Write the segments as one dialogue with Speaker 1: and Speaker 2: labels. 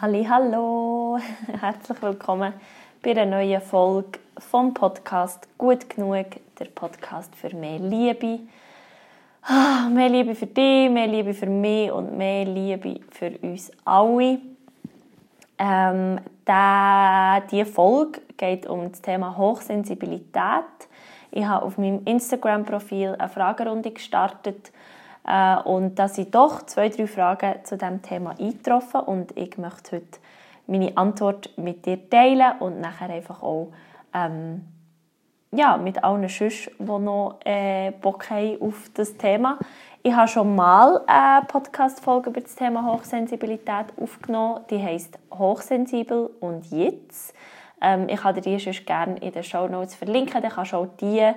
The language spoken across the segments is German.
Speaker 1: Hallo, herzlich willkommen bei einer neuen Folge vom Podcast Gut genug, der Podcast für mehr Liebe. Ah, mehr Liebe für dich, mehr Liebe für mich und mehr Liebe für uns alle. Ähm, diese Folge geht um das Thema Hochsensibilität. Ich habe auf meinem Instagram-Profil eine Fragerunde gestartet äh, und da sind doch zwei, drei Fragen zu diesem Thema eingetroffen und ich möchte heute meine Antwort mit dir teilen und nachher einfach auch ähm, ja, mit allen Schüssen, die noch äh, Bock haben auf das Thema. Ich habe schon mal eine Podcast-Folge über das Thema Hochsensibilität aufgenommen. Die heisst «Hochsensibel und jetzt». Ähm, ich kann dir die sonst gerne in den Show Notes verlinken. Dann kannst du auch die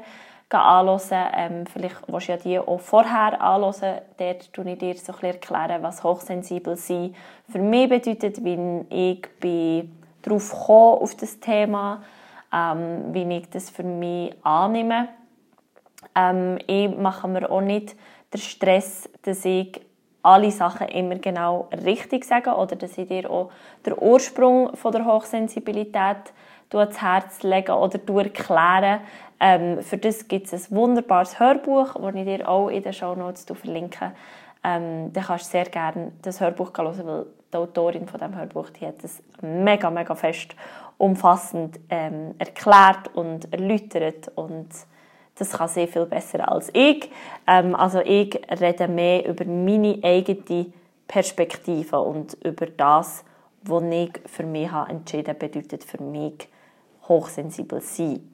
Speaker 1: anhören. Ähm, vielleicht willst du ja die auch vorher anhören. Dort erkläre ich dir so erklären, was hochsensibel sein für mich bedeutet, wie ich bin darauf komme, auf das Thema, ähm, wie ich das für mich annehme. Ähm, ich mache mir auch nicht den Stress, dass ich alle Sachen immer genau richtig sage oder dass ich dir auch den Ursprung von der Hochsensibilität ans Herz legen oder erklären. Ähm, für das gibt es ein wunderbares Hörbuch, das ich dir auch in den Show Notes verlinke. Ähm, dann kannst du sehr gerne das Hörbuch hören, weil die Autorin von dem Hörbuch die hat es mega, mega fest umfassend ähm, erklärt und erläutert und das kann sehr viel besser als ich. Ähm, also ich rede mehr über meine eigene Perspektive und über das, was ich für mich habe entschieden bedeutet für mich hochsensibel sein.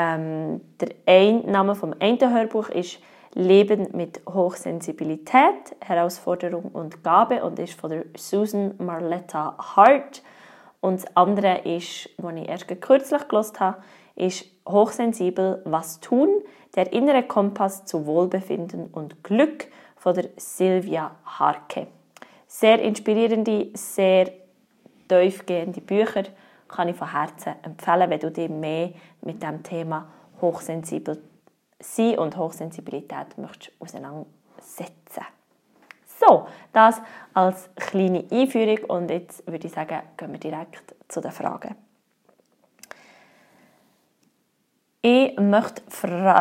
Speaker 1: Ähm, der ein Name vom einen Hörbuch ist Leben mit Hochsensibilität, Herausforderung und Gabe und ist von der Susan Marletta Hart. Und das andere ist, was ich erst kürzlich gelesen habe, ist Hochsensibel, was tun? Der innere Kompass zu Wohlbefinden und Glück von der Silvia Harke. Sehr inspirierende, sehr tiefgehende Bücher kann ich von Herzen empfehlen, wenn du dich mehr mit dem Thema hochsensibel sein und Hochsensibilität möchtest auseinandersetzen. So, das als kleine Einführung und jetzt würde ich sagen, gehen wir direkt zu den Fragen. Ich möchte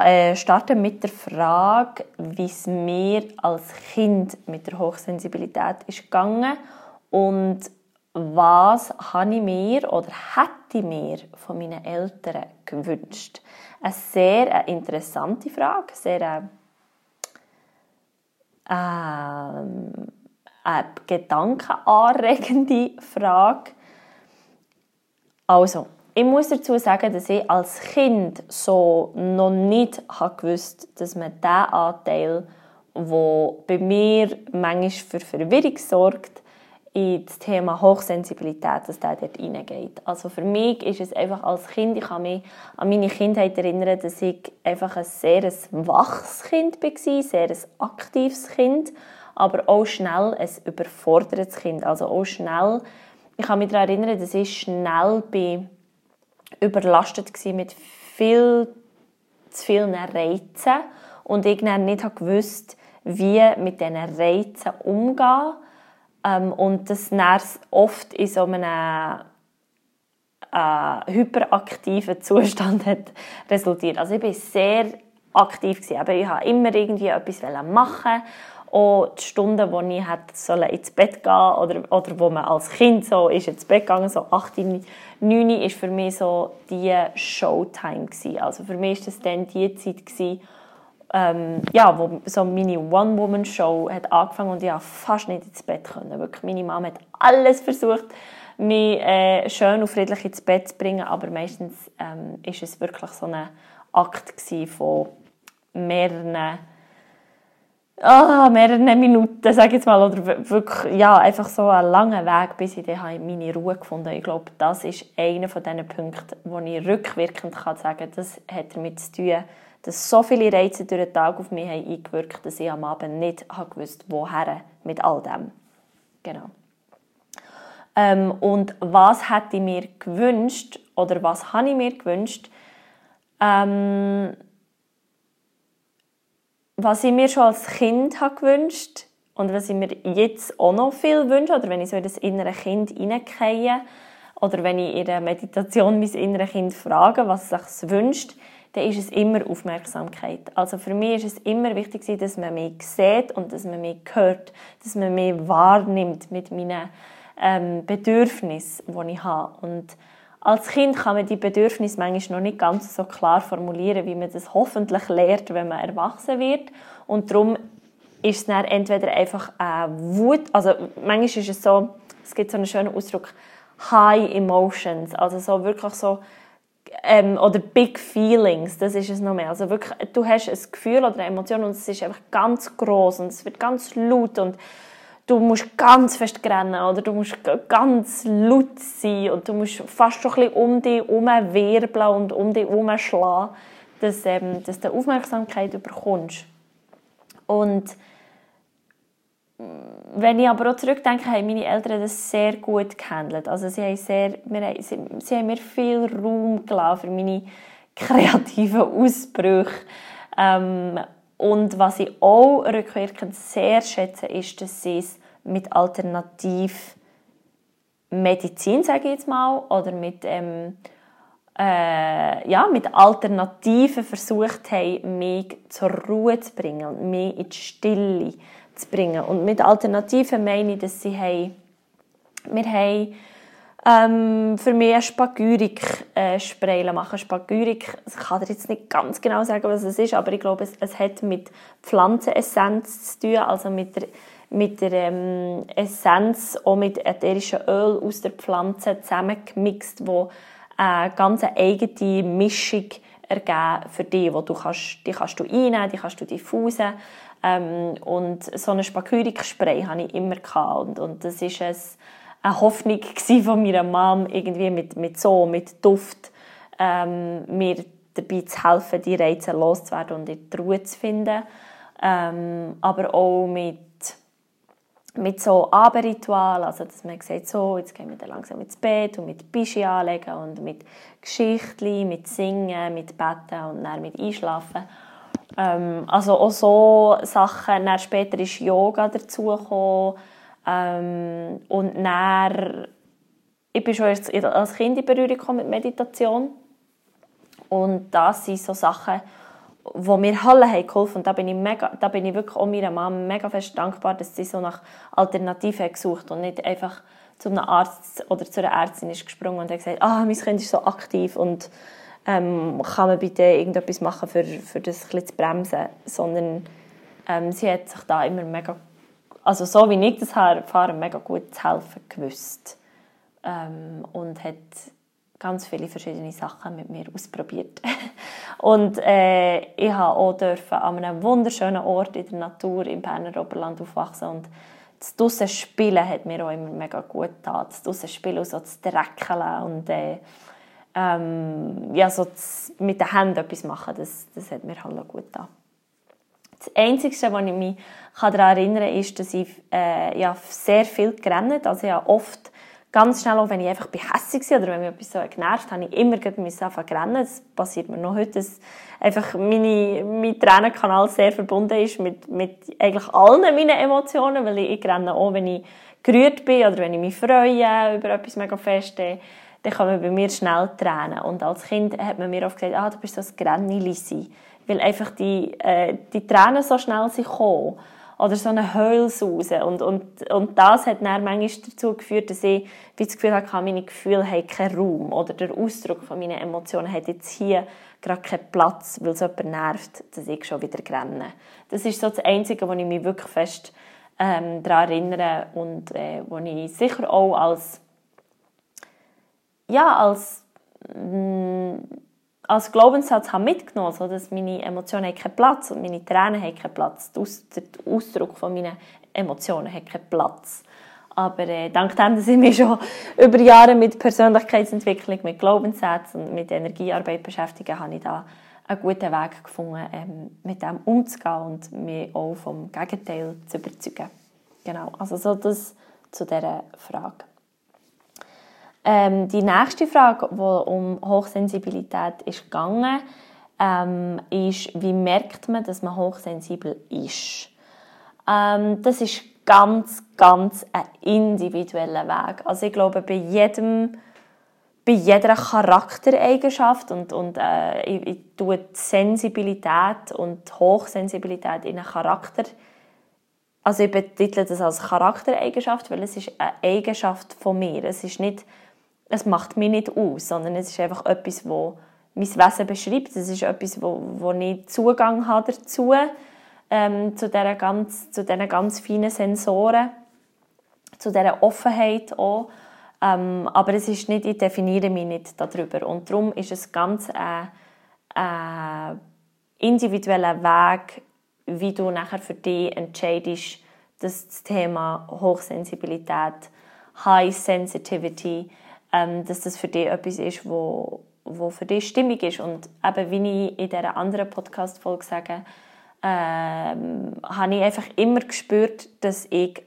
Speaker 1: äh, starten mit der Frage, wie es mir als Kind mit der Hochsensibilität ist gegangen und was habe ich mir oder hätte ich mir von meinen Eltern gewünscht? Eine sehr interessante Frage, sehr eine, äh, eine gedankenanregende Frage. Also, ich muss dazu sagen, dass ich als Kind so noch nicht gewusst dass man diesen Anteil, der bei mir manchmal für Verwirrung sorgt, in das Thema Hochsensibilität, dass der dort reingeht. Also für mich ist es einfach als Kind, ich kann mich an meine Kindheit erinnern, dass ich einfach ein sehr waches Kind war, ein sehr aktives Kind, aber auch schnell ein überfordertes Kind. Also auch schnell, ich kann mich daran erinnern, dass ich schnell bin überlastet war mit viel zu vielen Reizen und ich nicht gewusst, wie mit diesen Reizen umgehen ähm, und das nervt oft in so einem äh, hyperaktiven Zustand hat resultiert. Also ich war sehr aktiv gewesen, aber ich wollte immer irgendwie etwas machen. Auch die Stunden, wo ich hätte ins Bett gehen oder, oder wo man als Kind so ist ins Bett gegangen, so 8, 9, war für mich so die Showtime gewesen. Also für mich war das dann die Zeit gewesen, ähm, ja, wo so meine One-Woman-Show hat angefangen und ich konnte fast nicht ins Bett können. Wirklich, meine Mama hat alles versucht, mich äh, schön und friedlich ins Bett zu bringen, aber meistens ähm, es wirklich so ein Akt von mehreren oh, mehreren Minuten, sage jetzt mal, oder wirklich, ja, einfach so einen langen Weg, bis ich dann meine Ruhe gefunden habe. Ich glaube, das ist einer von diesen Punkten, wo ich rückwirkend kann sagen kann, das hat damit zu tun, dass so viele Reize durch den Tag auf mich haben eingewirkt dass ich am Abend nicht gewusst woher mit all dem. Genau. Ähm, und was hätte ich mir gewünscht, oder was habe ich mir gewünscht, ähm, was ich mir schon als Kind habe gewünscht Und was ich mir jetzt auch noch viel wünsche, oder wenn ich so in das innere Kind hineingehe, oder wenn ich in der Meditation mein innere Kind frage, was es sich wünscht, dann ist es immer Aufmerksamkeit. Also für mich ist es immer wichtig, dass man mich sieht und dass man mich hört, dass man mich wahrnimmt mit meinen ähm, Bedürfnissen, die ich habe. Und als Kind kann man die Bedürfnisse manchmal noch nicht ganz so klar formulieren, wie man das hoffentlich lernt, wenn man erwachsen wird. Und darum ist es dann entweder einfach eine Wut, also manchmal ist es so, es gibt so einen schönen Ausdruck, High Emotions, also so wirklich so ähm, oder Big Feelings, das ist es noch mehr. Also wirklich, du hast ein Gefühl oder eine Emotion und es ist einfach ganz groß und es wird ganz laut und du musst ganz fest rennen oder du musst ganz laut sein und du musst fast schon ein um dich herum wirbeln und um dich herum schlagen, dass, ähm, dass du Aufmerksamkeit bekommst. Und wenn ich aber auch zurückdenke, haben meine Eltern das sehr gut gehandelt. Also sie haben, sehr, wir, sie, sie haben mir viel Raum gelassen für meine kreativen Ausbrüche. Ähm, und was ich auch rückwirkend sehr schätze, ist, dass sie es mit Alternativmedizin, sage ich jetzt mal, oder mit, ähm, äh, ja, mit Alternativen versucht haben, mich zur Ruhe zu bringen und mich in die Stille zu bringen. Und mit Alternativen meine ich, dass sie haben, wir haben ähm, für mich ein Spagyrik-Spray äh, machen. Spagyrik, ich kann dir jetzt nicht ganz genau sagen, was es ist, aber ich glaube, es, es hat mit Pflanzenessenz zu tun, also mit der, mit der ähm, Essenz, auch mit ätherischem Öl aus der Pflanze zusammengemixt, wo eine ganz eigene Mischung ergeben für dich, wo du kannst, die kannst du einnehmen, die kannst du diffusen ähm, und so ein Spagyrik-Spray hatte ich immer gehabt. Und, und das war ein, eine Hoffnung von meiner Mom, irgendwie mit, mit so, mit Duft, ähm, mir dabei zu helfen, die Reize loszuwerden und in die Ruhe zu finden. Ähm, aber auch mit mit so Abendritualen, also dass man sagt, so, jetzt gehen wir dann langsam ins Bett und mit Bischi anlegen und mit Geschichten, mit Singen, mit Betten und dann mit Einschlafen. Ähm, also auch so Sachen. Dann später ist Yoga dazugekommen. Ähm, und dann, ich bin schon als Kind in Berührung mit Meditation. Und das sind so Sachen, wo mir alle haben geholfen und da bin ich mega, da bin ich wirklich auch meiner Mama mega fest dankbar, dass sie so nach Alternativen gesucht und nicht einfach zu einem Arzt oder zu einer Ärztin ist gesprungen und hat gesagt, ah, mein Kind ist so aktiv und ähm, kann man bitte irgendetwas machen, für, für das ein bisschen zu bremsen, sondern ähm, sie hat sich da immer mega, also so wie ich das erfahre, mega gut zu helfen gewusst ähm, und hat ganz viele verschiedene Sachen mit mir ausprobiert. und äh, ich durfte auch dürfen an einem wunderschönen Ort in der Natur im Berner Oberland aufwachsen und das draussen Spielen hat mir auch immer mega gut getan. Das draussen Spielen und so das Dreckeln und äh, ähm, ja, so mit den Händen etwas machen, das, das hat mir halt gut getan. Das Einzige, was ich mich daran erinnern kann, ist, dass ich äh, ja, sehr viel gerannt. Also habe oft ganz schnell, auch wenn ich einfach hässlich war oder wenn mich etwas so genervt habe, ich immer anfangen zu rennen. Das passiert mir noch heute, dass einfach meine, mein Tränenkanal sehr verbunden ist mit, mit eigentlich allen meinen Emotionen, weil ich, ich renne auch, wenn ich gerührt bin oder wenn ich mich freue über etwas mega fest dann kommen bei mir schnell Tränen. Und als Kind hat man mir oft gesagt, ah, du bist so ein Grennilisi. Weil einfach die, äh, die Tränen so schnell sind gekommen. Oder so eine Heulsause. Und, und, und das hat dann manchmal dazu geführt, dass ich das Gefühl hatte, meine Gefühle haben keinen Raum. Oder der Ausdruck von meinen Emotionen hat jetzt hier gerade keinen Platz, weil es jemand nervt, dass ich schon wieder renne. Das ist so das Einzige, wo ich mich wirklich fest ähm, daran erinnere und äh, wo ich sicher auch als ja, als, mh, mm, als Glaubenssatz habe mitgenommen, so dass meine Emotionen keinen Platz und meine Tränen haben keinen Platz. Der Ausdruck von meinen Emotionen hat keinen Platz. Aber äh, dank dem, dass ich mich schon über Jahre mit Persönlichkeitsentwicklung, mit Glaubenssätzen und mit Energiearbeit beschäftige, habe ich da einen guten Weg gefunden, ähm, mit dem umzugehen und mich auch vom Gegenteil zu überzeugen. Genau, also so das zu dieser Frage. Ähm, die nächste Frage, die um Hochsensibilität ist gegangen, ähm, ist, wie merkt man, dass man hochsensibel ist? Ähm, das ist ganz, ganz ein individueller Weg. Also ich glaube, bei jedem bei jeder Charaktereigenschaft und, und äh, ich, ich tue die Sensibilität und Hochsensibilität in einen Charakter also ich betitle das als Charaktereigenschaft, weil es ist eine Eigenschaft von mir. Es ist nicht, es macht mich nicht aus, sondern es ist einfach etwas, wo mein Wesen beschreibt. Es ist etwas, wo, wo ich Zugang habe dazu, ähm, zu diesen ganz, ganz feinen Sensoren, zu dieser Offenheit auch. Ähm, aber es ist nicht, ich definiere mich nicht darüber. Und darum ist es ganz ein, ein individueller Weg, wie du nachher für dich entscheidest, dass das Thema Hochsensibilität, High Sensitivity, ähm, dass das für dich etwas ist, wo, wo für dich stimmig ist. Und eben, wie ich in dieser anderen Podcast-Folge sage, ähm, habe ich einfach immer gespürt, dass ich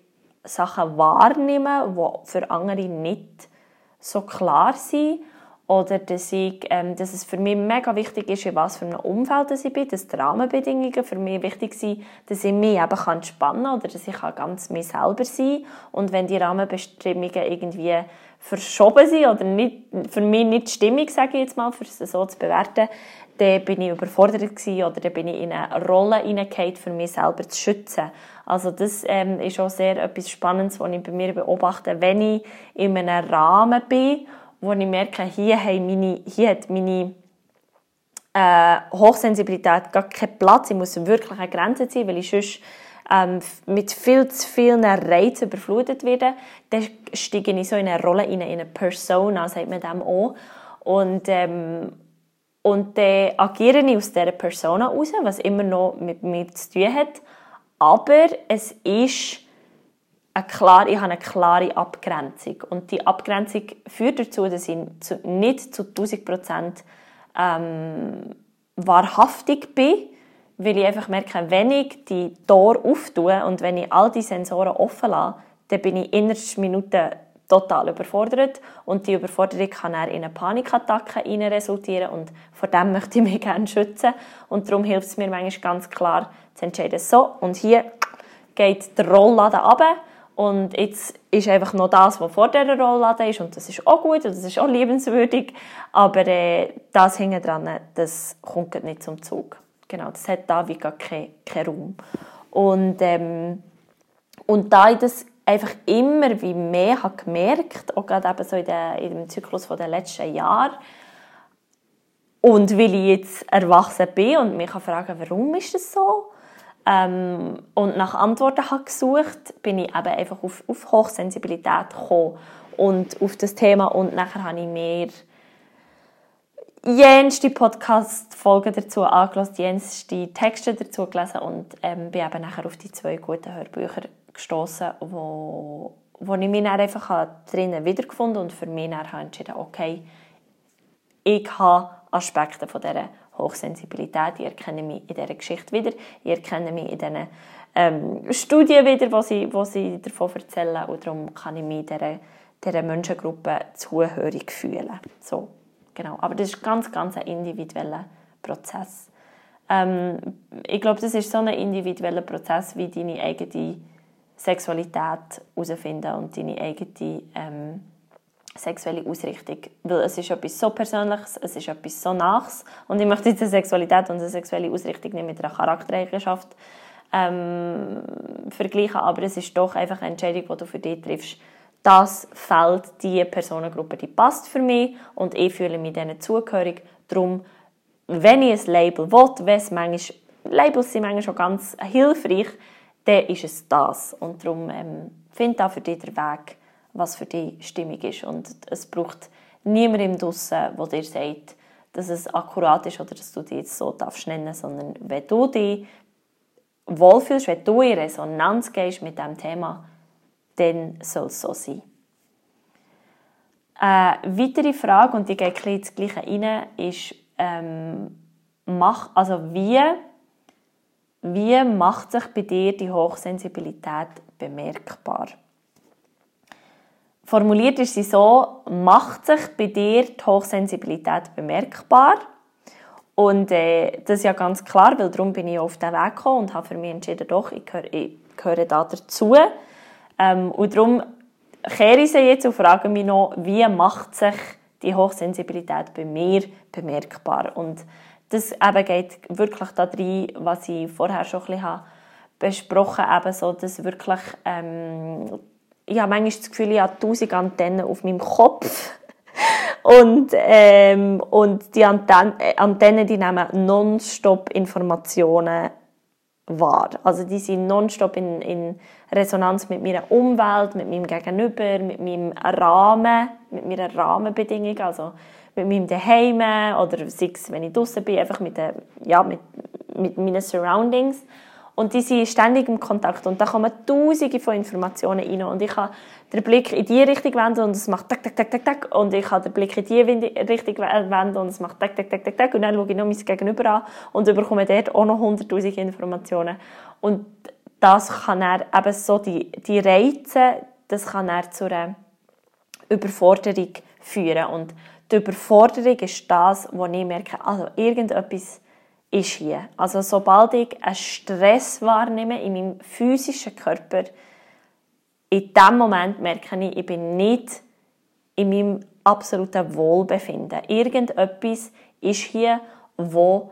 Speaker 1: Sachen wahrnehme, die für andere nicht so klar sind oder dass, ich, ähm, dass es für mich mega wichtig ist, in was für einem Umfeld ich bin, dass die Rahmenbedingungen für mich wichtig sind, dass ich mich eben kann entspannen kann oder dass ich ganz mich selber sein kann. Und wenn die Rahmenbestimmungen irgendwie verschoben sind oder nicht, für mich nicht stimmig, sage ich jetzt mal, für es so zu bewerten, dann bin ich überfordert gewesen oder dann bin ich in eine Rolle hineingefallen, für mich selber zu schützen. Also das ähm, ist auch sehr etwas Spannendes, was ich bei mir beobachte, wenn ich in einem Rahmen bin wo ich merke, hier, haben meine, hier hat meine äh, Hochsensibilität gar keinen Platz. Ich muss wirklich eine Grenze ziehen, weil ich sonst ähm, mit viel zu vielen Reizen überflutet werde. Dann steige ich so in eine Rolle, in eine Persona, sagt man dem auch. Und, ähm, und dann agiere ich aus dieser Persona raus, was immer noch mit mir zu tun hat. Aber es ist eine klare, ich habe eine klare Abgrenzung. Und die Abgrenzung führt dazu, dass ich nicht zu 1000 Prozent ähm, wahrhaftig bin, weil ich einfach merke, wenn ich die Tür auftue und wenn ich all die Sensoren offen lasse, dann bin ich in Minuten total überfordert. Und die Überforderung kann dann in eine Panikattacke resultieren und vor dem möchte ich mich gerne schützen. Und darum hilft es mir manchmal ganz klar zu entscheiden, so und hier geht der Rollladen runter und jetzt ist einfach noch das, was vor dieser Rolllade ist und das ist auch gut und das ist auch liebenswürdig, aber äh, das hinten dran, das kommt nicht zum Zug. Genau, das hat da wie gar keinen kein Raum. Und, ähm, und da ich das einfach immer wie mehr habe gemerkt, auch gerade eben so in, der, in dem Zyklus der letzten Jahre, und weil ich jetzt erwachsen bin und mich fragen warum ist das so? Ähm, und nach Antworten habe gesucht, bin ich eben einfach auf, auf Hochsensibilität gekommen und auf das Thema. Und nachher habe ich mir jenste Podcast-Folgen dazu angelassen, jenste Texte dazu gelesen und ähm, bin eben nachher auf die zwei guten Hörbücher gestoßen, wo, wo ich mich dann einfach drinnen wiedergefunden und für mich dann entschieden, okay, ich habe Aspekte von dieser Hochsensibilität. Ich erkenne mich in dieser Geschichte wieder. Ich erkenne mich in diesen ähm, Studien wieder, wo sie, wo sie davon erzählen. Und darum kann ich mich dieser, dieser Menschengruppe zuhörig fühlen. So, genau. Aber das ist ganz, ganz ein individueller Prozess. Ähm, ich glaube, das ist so ein individueller Prozess, wie deine eigene Sexualität herausfinden und deine eigene ähm, sexuelle Ausrichtung. Weil es ist etwas so Persönliches, es ist etwas so Nachs. Und ich möchte jetzt eine Sexualität und eine sexuelle Ausrichtung nicht mit einer Charaktereigenschaft ähm, vergleichen, aber es ist doch einfach eine Entscheidung, die du für dich triffst. Das fällt die Personengruppe, die passt für mich und ich fühle mich denen zugehörig. Darum, wenn ich ein Label will, wenn es manchmal, Labels sind manchmal schon ganz hilfreich, dann ist es das. Und darum ähm, finde da für dich den Weg, was für dich stimmig ist. Und es braucht niemanden draussen, der dir sagt, dass es akkurat ist oder dass du dich jetzt so darfst nennen, sondern wenn du dich wohlfühlst, wenn du in Resonanz gehst mit diesem Thema, dann soll es so sein. Eine weitere Frage, und die geht ein ins Gleiche rein, ist, ähm, mach, also wie, wie macht sich bei dir die Hochsensibilität bemerkbar? Formuliert ist sie so, macht sich bei dir die Hochsensibilität bemerkbar? Und äh, das ist ja ganz klar, weil darum bin ich auf den Weg gekommen und habe für mich entschieden, doch, ich gehöre, ich gehöre da dazu. Ähm, und darum kehre ich sie jetzt und frage mich noch, wie macht sich die Hochsensibilität bei mir bemerkbar? Und das eben geht wirklich da was ich vorher schon ein bisschen besprochen habe, so, dass wirklich, ähm, ich habe manchmal das Gefühl, ich habe tausend Antennen auf meinem Kopf und, ähm, und die Antennen, Antennen die nehmen nonstop Informationen wahr. Also die sind nonstop in, in Resonanz mit meiner Umwelt, mit meinem Gegenüber, mit meinem Rahmen, mit meiner Rahmenbedingung, also mit meinem Daheim oder sei es, wenn ich draußen bin, einfach mit, der, ja, mit, mit meinen Surroundings. Und die sind ständig im Kontakt. Und da kommen tausende von Informationen rein. Und ich kann den Blick in die Richtung wenden und es macht tak, tak, tak, tak, tak und ich kann den Blick in die Richtung wenden und es macht tak, tak, tak, tak, tak und dann schaue ich noch mein Gegenüber an und bekomme dort auch noch hunderttausende Informationen. Und das kann er eben so, die, die Reize, das kann er zu einer Überforderung führen. Und die Überforderung ist das, wo ich merke, also irgendetwas ist hier. Also sobald ich einen Stress wahrnehme in meinem physischen Körper, in dem Moment merke ich, ich bin nicht in meinem absoluten Wohlbefinden. Irgendetwas ist hier, wo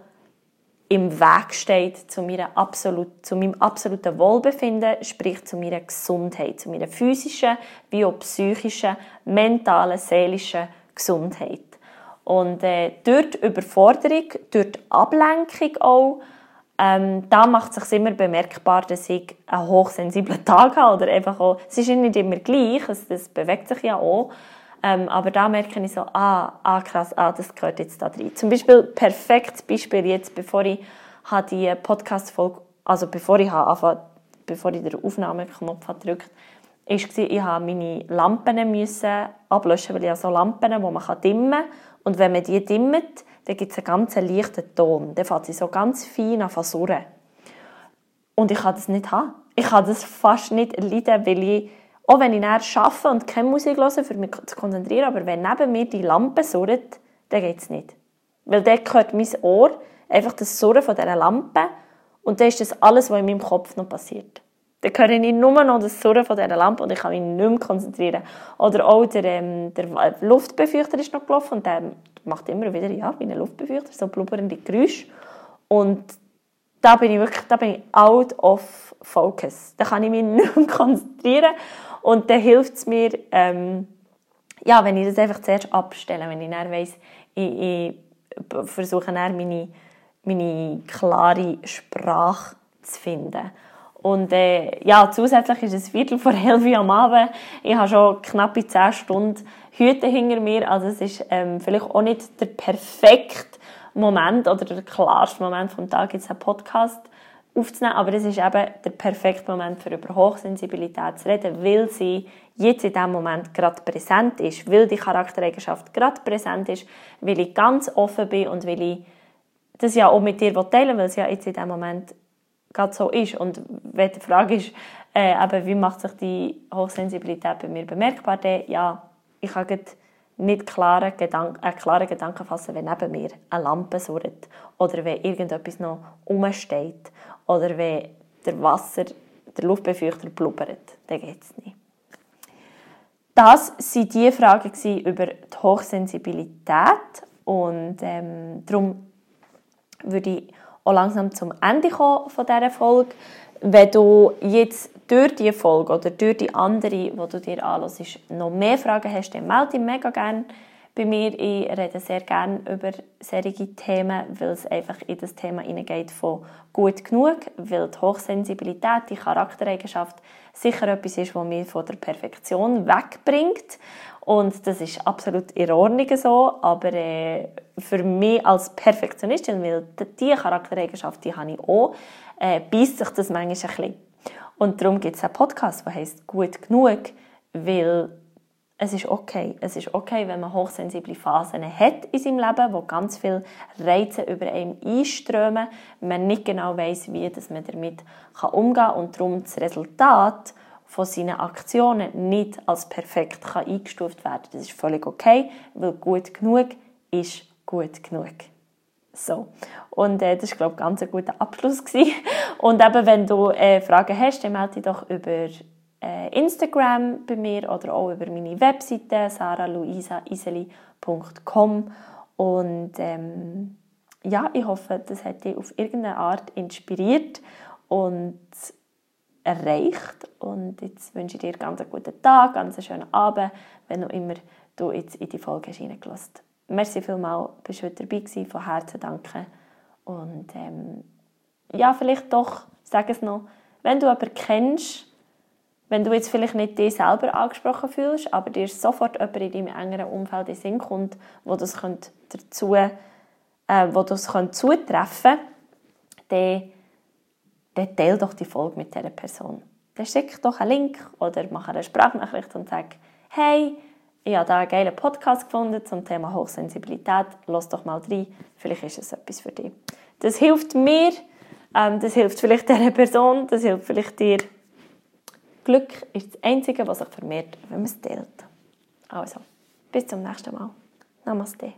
Speaker 1: im Weg steht zu, meiner absolut, zu meinem absoluten Wohlbefinden, sprich zu meiner Gesundheit, zu meiner physischen wie auch psychischen, mentalen, seelischen Gesundheit. Und äh, durch die Überforderung, durch die Ablenkung auch, ähm, da macht es sich immer bemerkbar, dass ich einen hochsensiblen Tag habe. Oder einfach auch, es ist nicht immer gleich, es, das bewegt sich ja auch. Ähm, aber da merke ich so, ah, ah krass, ah, das gehört jetzt da drin. Zum Beispiel, perfektes Beispiel jetzt, bevor ich die Podcast-Folge, also bevor ich, habe, bevor ich den Aufnahmeknopf gedrückt habe, war, ich habe meine Lampen müssen ablöschen, weil ich habe so Lampen, die man dimmen kann. Und wenn man die dimmt, dann gibt es einen ganz leichten Ton. Dann fängt sie so ganz fein an surren. Und ich kann das nicht haben. Ich kann das fast nicht leiden, weil ich, auch wenn ich näher arbeite und keine Musik höre, für mich zu konzentrieren, aber wenn neben mir die Lampe surrt, dann geht es nicht. Weil dann gehört mein Ohr einfach das Surren von dieser Lampe und dann ist das alles, was in meinem Kopf noch passiert. Dann höre ich nur noch das Surren von dieser Lampe und ich kann mich nicht mehr konzentrieren. Oder auch der, ähm, der Luftbefeuchter ist noch gelaufen und der macht immer wieder, ja, wie ein Luftbefeuchter, so blubbernde Geräusche. Und da bin ich wirklich, da bin ich out of focus. Da kann ich mich nicht mehr konzentrieren und dann hilft es mir, ähm, ja, wenn ich das einfach zuerst abstelle, wenn ich dann weiss, ich, ich versuche dann meine, meine klare Sprache zu finden. Und äh, ja, zusätzlich ist es Viertel vor elf am Abend. Ich habe schon knappe zehn Stunden Hüte hinter mir. Also es ist ähm, vielleicht auch nicht der perfekte Moment oder der klarste Moment vom Tag, jetzt einen Podcast aufzunehmen. Aber es ist eben der perfekte Moment, für über Hochsensibilität zu reden, weil sie jetzt in diesem Moment gerade präsent ist, weil die Charaktereigenschaft gerade präsent ist, weil ich ganz offen bin und weil ich das ja auch mit dir teilen will, weil es ja jetzt in diesem Moment gerade so ist. Und wenn die Frage ist, äh, eben, wie macht sich die Hochsensibilität bei mir bemerkbar, dann, ja, ich kann nicht klare Gedanken, äh, klare Gedanken fassen, wenn neben mir eine Lampe surrt oder wenn irgendetwas noch rumsteht oder wenn der Wasser, der Luftbefeuchter blubbert. Dann geht es nicht. Das waren die Fragen über die Hochsensibilität und ähm, darum würde ich auch langsam zum Ende kommen von dieser Folge. Wenn du jetzt durch diese Folge oder durch die andere, die du dir anhörst, noch mehr Fragen hast, dann melde dich mega gerne bei mir. Ich rede sehr gerne über solche Themen, weil es einfach in das Thema hineingeht von gut genug, weil die Hochsensibilität, die Charaktereigenschaft sicher etwas ist, was mich von der Perfektion wegbringt und das ist absolut in Ordnung so, aber äh, für mich als Perfektionistin, weil diese Charaktereigenschaft, die habe ich auch, äh, beißt sich das manchmal ein bisschen. Und darum gibt es einen Podcast, der heißt «Gut genug», weil es ist okay. Es ist okay, wenn man hochsensible Phasen hat in seinem Leben, wo ganz viele Reize über einem einströmen, man nicht genau weiß, wie man damit umgehen kann und darum das Resultat von seinen Aktionen nicht als perfekt kann eingestuft werden Das ist völlig okay, weil gut genug ist gut genug. So. Und äh, das war, glaube ich, ganz ein guter Abschluss. Gewesen. Und eben, wenn du äh, Fragen hast, dann melde dich doch über äh, Instagram bei mir oder auch über meine Webseite saraluisaiseli.com und ähm, ja, ich hoffe, das hat dich auf irgendeine Art inspiriert und erreicht. Und jetzt wünsche ich dir ganz einen guten Tag, ganz einen schönen Abend, wenn du immer du jetzt in die Folge hineingelassen hast. Merci vielmals, bist heute dabei gewesen, von Herzen danke. Und ähm, ja, vielleicht doch, sag es noch, wenn du aber kennst, wenn du jetzt vielleicht nicht dich selber angesprochen fühlst, aber dir sofort jemand in deinem engeren Umfeld in den Sinn kommt, wo das dazu, äh, wo das könnte zutreffen dann, dann teile doch die Folge mit dieser Person. Dann schick doch einen Link oder mach eine Sprachnachricht und sag, hey, ich habe da einen geilen Podcast gefunden zum Thema Hochsensibilität. Lass doch mal rein, vielleicht ist es etwas für dich. Das hilft mir, ähm, das hilft vielleicht dieser Person, das hilft vielleicht dir. Glück ist das Einzige, was sich vermehrt, wenn man es teilt. Also, bis zum nächsten Mal. Namaste.